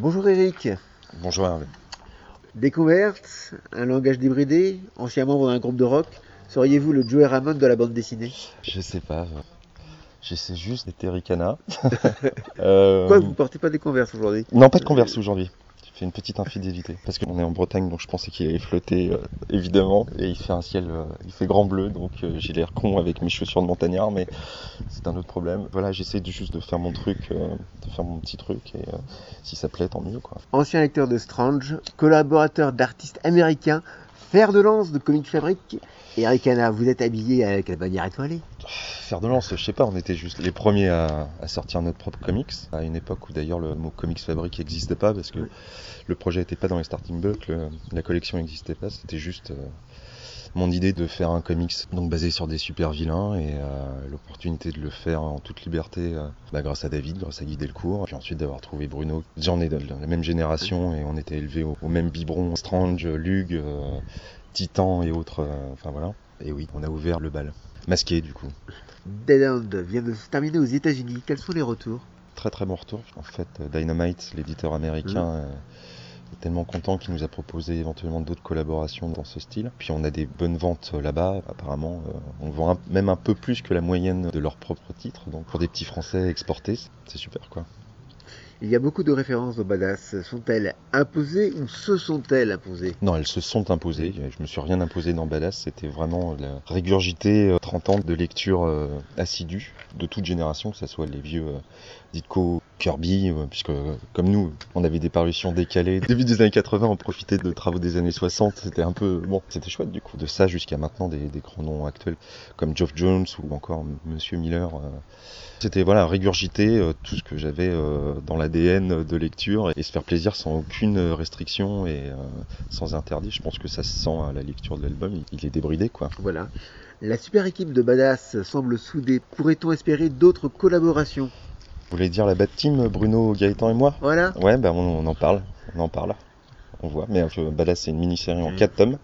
Bonjour Eric. Bonjour Hervé. Découverte, un langage débridé, ancien membre d'un groupe de rock, seriez-vous le Joey Ramone de la bande dessinée? Je sais pas. J'essaie juste d'être Ericana. euh... Quoi, vous portez pas des converses aujourd'hui? Non, pas de converse aujourd'hui une petite infidélité. Parce qu'on est en Bretagne, donc je pensais qu'il allait flotter, euh, évidemment. Et il fait un ciel, euh, il fait grand bleu, donc euh, j'ai l'air con avec mes chaussures de montagnard, mais c'est un autre problème. Voilà, j'essaie juste de faire mon truc, de faire mon petit truc, et si ça plaît, tant mieux. Quoi. Ancien lecteur de Strange, collaborateur d'artistes américains, fer de lance de Comic Fabric. Et Eric vous êtes habillé avec la bannière étoilée Fer de lance, je sais pas, on était juste les premiers à, sortir notre propre comics, à une époque où d'ailleurs le mot Comics Fabric n'existait pas, parce que le projet n'était pas dans les starting blocks, la collection n'existait pas, c'était juste... Euh, mon idée de faire un comics donc basé sur des super vilains et euh, l'opportunité de le faire en toute liberté euh, bah, grâce à David, grâce à Guy Delcourt, puis ensuite d'avoir trouvé Bruno. Ai de la même génération et on était élevés au, même biberon, Strange, Lug, Titan et autres. enfin voilà. Et oui, on a ouvert le bal. Masqué du coup. Dead End vient de se terminer aux États-Unis. Quels sont les retours? Très très bon retour. En fait, Dynamite, l'éditeur américain, mmh. Euh, tellement content qu'il nous a proposé éventuellement d'autres collaborations dans ce style. Puis on a des bonnes ventes là-bas. Apparemment, euh, on vend même un peu plus que la moyenne de leurs propres titres. Donc pour des petits Français exportés, c'est super quoi. Il y a beaucoup de références au badass. Sont-elles imposées ou se sont-elles imposées? Non, elles se sont imposées. Je me suis rien imposé dans badass. C'était vraiment la régurgité 30 euh, ans de lecture euh, assidue de toute génération, que ce soit les vieux euh, Ditko, Kirby, puisque comme nous, on avait des parutions décalées. Début des années 80, on profitait de travaux des années 60. C'était un peu bon, c'était chouette du coup. De ça jusqu'à maintenant des, grands noms actuels comme Geoff Jones ou encore Monsieur Miller. C'était voilà régurgiter tout ce que j'avais dans la ADN de lecture et se faire plaisir sans aucune restriction et euh, sans interdit. Je pense que ça se sent à la lecture de l'album, il est débridé quoi. Voilà. La super équipe de Badass semble soudée. Pourrait-on espérer d'autres collaborations? Vous voulez dire la Bad Team, Bruno, Gaëtan et moi? Voilà. Ouais, ben on, en parle, on en parle on voit. Mais euh, Badass, c'est une mini-série en 4 tomes.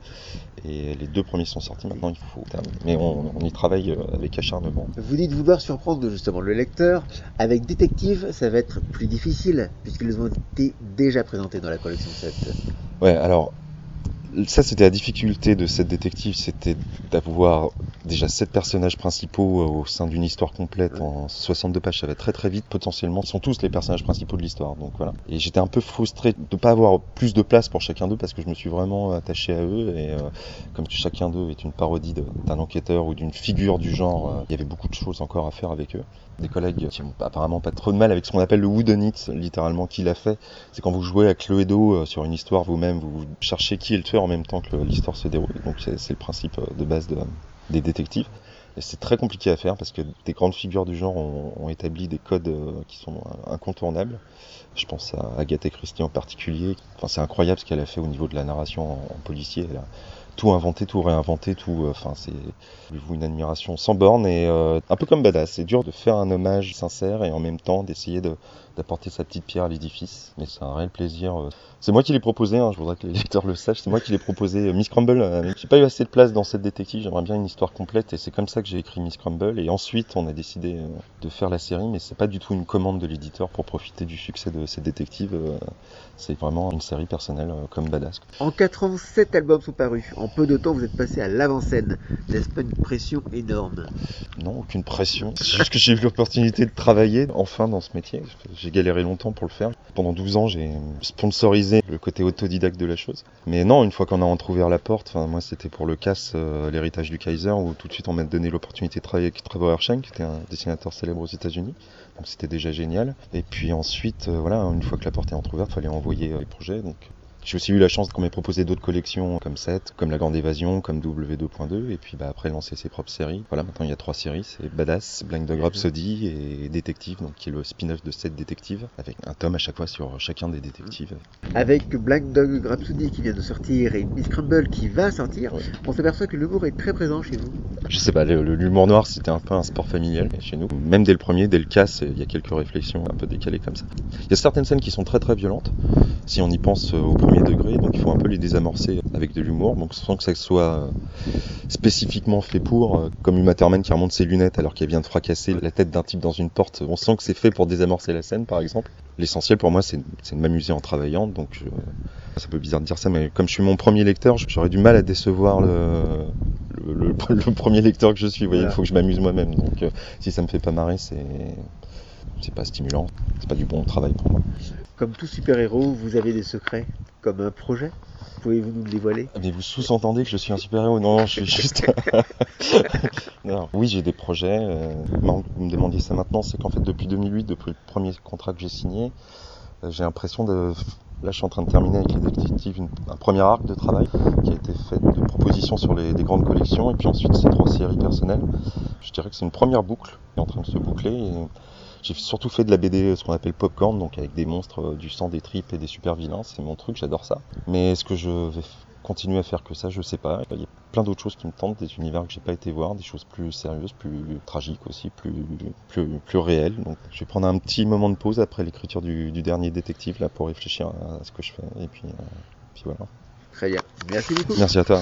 Et les deux premiers sont sortis maintenant, il faut Mais on, y travaille euh, avec acharnement. Vous dites vouloir surprendre justement le lecteur. Avec Détective, ça va être plus difficile, puisqu'ils ont été déjà présentés dans la collection 7. Ouais, alors ça, c'était la difficulté de cette détective, c'était d'avoir déjà sept personnages principaux euh, au sein d'une histoire complète en 62 pages. Ça va très très vite, potentiellement. Ils sont tous les personnages principaux de l'histoire, donc voilà. Et j'étais un peu frustré de ne pas avoir plus de place pour chacun d'eux parce que je me suis vraiment attaché à eux et euh, comme chacun d'eux est une parodie d'un enquêteur ou d'une figure du genre, euh, il y avait beaucoup de choses encore à faire avec eux des collègues qui n'ont apparemment pas trop de mal avec ce qu'on appelle le wooden it, littéralement, qu'il a fait. C'est quand vous jouez à Cluedo sur une histoire vous-même, vous cherchez qui est le tueur en même temps que l'histoire se déroule. Donc c'est le principe euh, de base de, des détectives. Et c'est très compliqué à faire parce que des grandes figures du genre ont, établi des codes euh, qui sont incontournables. Je pense à Agatha Christie en particulier. Enfin, c'est incroyable ce qu'elle a fait au niveau de la narration en, policier. Tout inventé, tout réinventé, tout. Euh, enfin, c'est vous une admiration sans borne et euh, un peu comme badass. C'est dur de faire un hommage sincère et en même temps d'essayer de d'apporter sa petite pierre à l'édifice. Mais c'est un réel plaisir. Euh. C'est moi qui l'ai proposé. Hein, je voudrais que les lecteurs le sachent. C'est moi qui l'ai proposé. Miss Crumble. j'ai pas eu assez de place dans cette détective. J'aimerais bien une histoire complète et c'est comme ça que j'ai écrit Miss Crumble. Et ensuite, on a décidé de faire la série, mais c'est pas du tout une commande de l'éditeur pour profiter du succès de cette détective. C'est vraiment une série personnelle comme badass. En 4 ans, 7 albums sont parus. Peu de temps, vous êtes passé à l'avant-scène. N'est-ce pas une pression énorme Non, aucune pression. C'est juste que j'ai eu l'opportunité de travailler enfin dans ce métier. J'ai galéré longtemps pour le faire. Pendant 12 ans, j'ai sponsorisé le côté autodidacte de la chose. Mais non, une fois qu'on a entrouvert la porte, moi c'était pour le casse, euh, l'héritage du Kaiser, où tout de suite on m'a donné l'opportunité de travailler avec Trevor Hersheng, qui était un dessinateur célèbre aux États-Unis. Donc c'était déjà génial. Et puis ensuite, euh, voilà, une fois que la porte est entrouverte, il fallait envoyer euh, les projets. Donc j'ai aussi eu la chance qu'on m'ait proposé d'autres collections comme 7, comme La Grande Évasion, comme W2.2, et puis bah, après lancer ses propres séries. Voilà, maintenant il y a trois séries, c'est Badass, Blind Dog Rhapsody et Détective, donc qui est le spin-off de 7 détectives, avec un tome à chaque fois sur chacun des détectives. Avec Blind Dog Rhapsody qui vient de sortir et Miss Crumble qui va sortir, on s'aperçoit que l'humour est très présent chez vous. Je sais pas, l'humour noir c'était un peu un sport familial chez nous. Même dès le premier, dès le casse, il y a quelques réflexions un peu décalées comme ça. Il y a certaines scènes qui sont très très violentes. Si on y pense au premier premier degré, donc il faut un peu les désamorcer avec de l'humour, donc sans que ça soit euh, spécifiquement fait pour, euh, comme Thurman qui remonte ses lunettes alors qu'elle vient de fracasser la tête d'un type dans une porte. On sent que c'est fait pour désamorcer la scène, par exemple. L'essentiel pour moi, c'est de m'amuser en travaillant, donc euh, c'est un peu bizarre de dire ça, mais comme je suis mon premier lecteur, j'aurais du mal à décevoir le, le, le- le premier lecteur que je suis. Vous voyez, il Voilà. faut que je m'amuse moi-même, donc euh, si ça me fait pas marrer, c'est c'est pas stimulant, c'est pas du bon travail pour moi. Comme tout super-héros, vous avez des secrets, comme un projet? Pouvez-vous nous le dévoiler? Mais vous sous-entendez que je suis un super-héros Non, non, je suis juste... non. Oui, j'ai des projets. euh, vous me demandiez ça maintenant, c'est qu'en fait, depuis 2008, depuis le premier contrat que j'ai signé, euh, j'ai l'impression de... Là, je suis en train de terminer avec les détectives une- un premier arc de travail qui a été fait de propositions sur les, des grandes collections et puis ensuite ces trois séries personnelles. Je dirais que c'est une première boucle qui est en train de se boucler. Et j'ai surtout fait de la BD, ce qu'on appelle popcorn, donc avec des monstres, euh, du sang, des tripes et des super vilains. C'est mon truc, j'adore ça. Mais est-ce que je vais continuer à faire que ça? Je sais pas. Il y a plein d'autres choses qui me tentent, des univers que j'ai pas été voir, des choses plus sérieuses, plus tragiques aussi, plus, plus, plus réelles. Donc je vais prendre un petit moment de pause après l'écriture du, du dernier détective là pour réfléchir à ce que je fais. Et puis, euh, puis voilà. Très bien. Merci beaucoup. Merci à toi.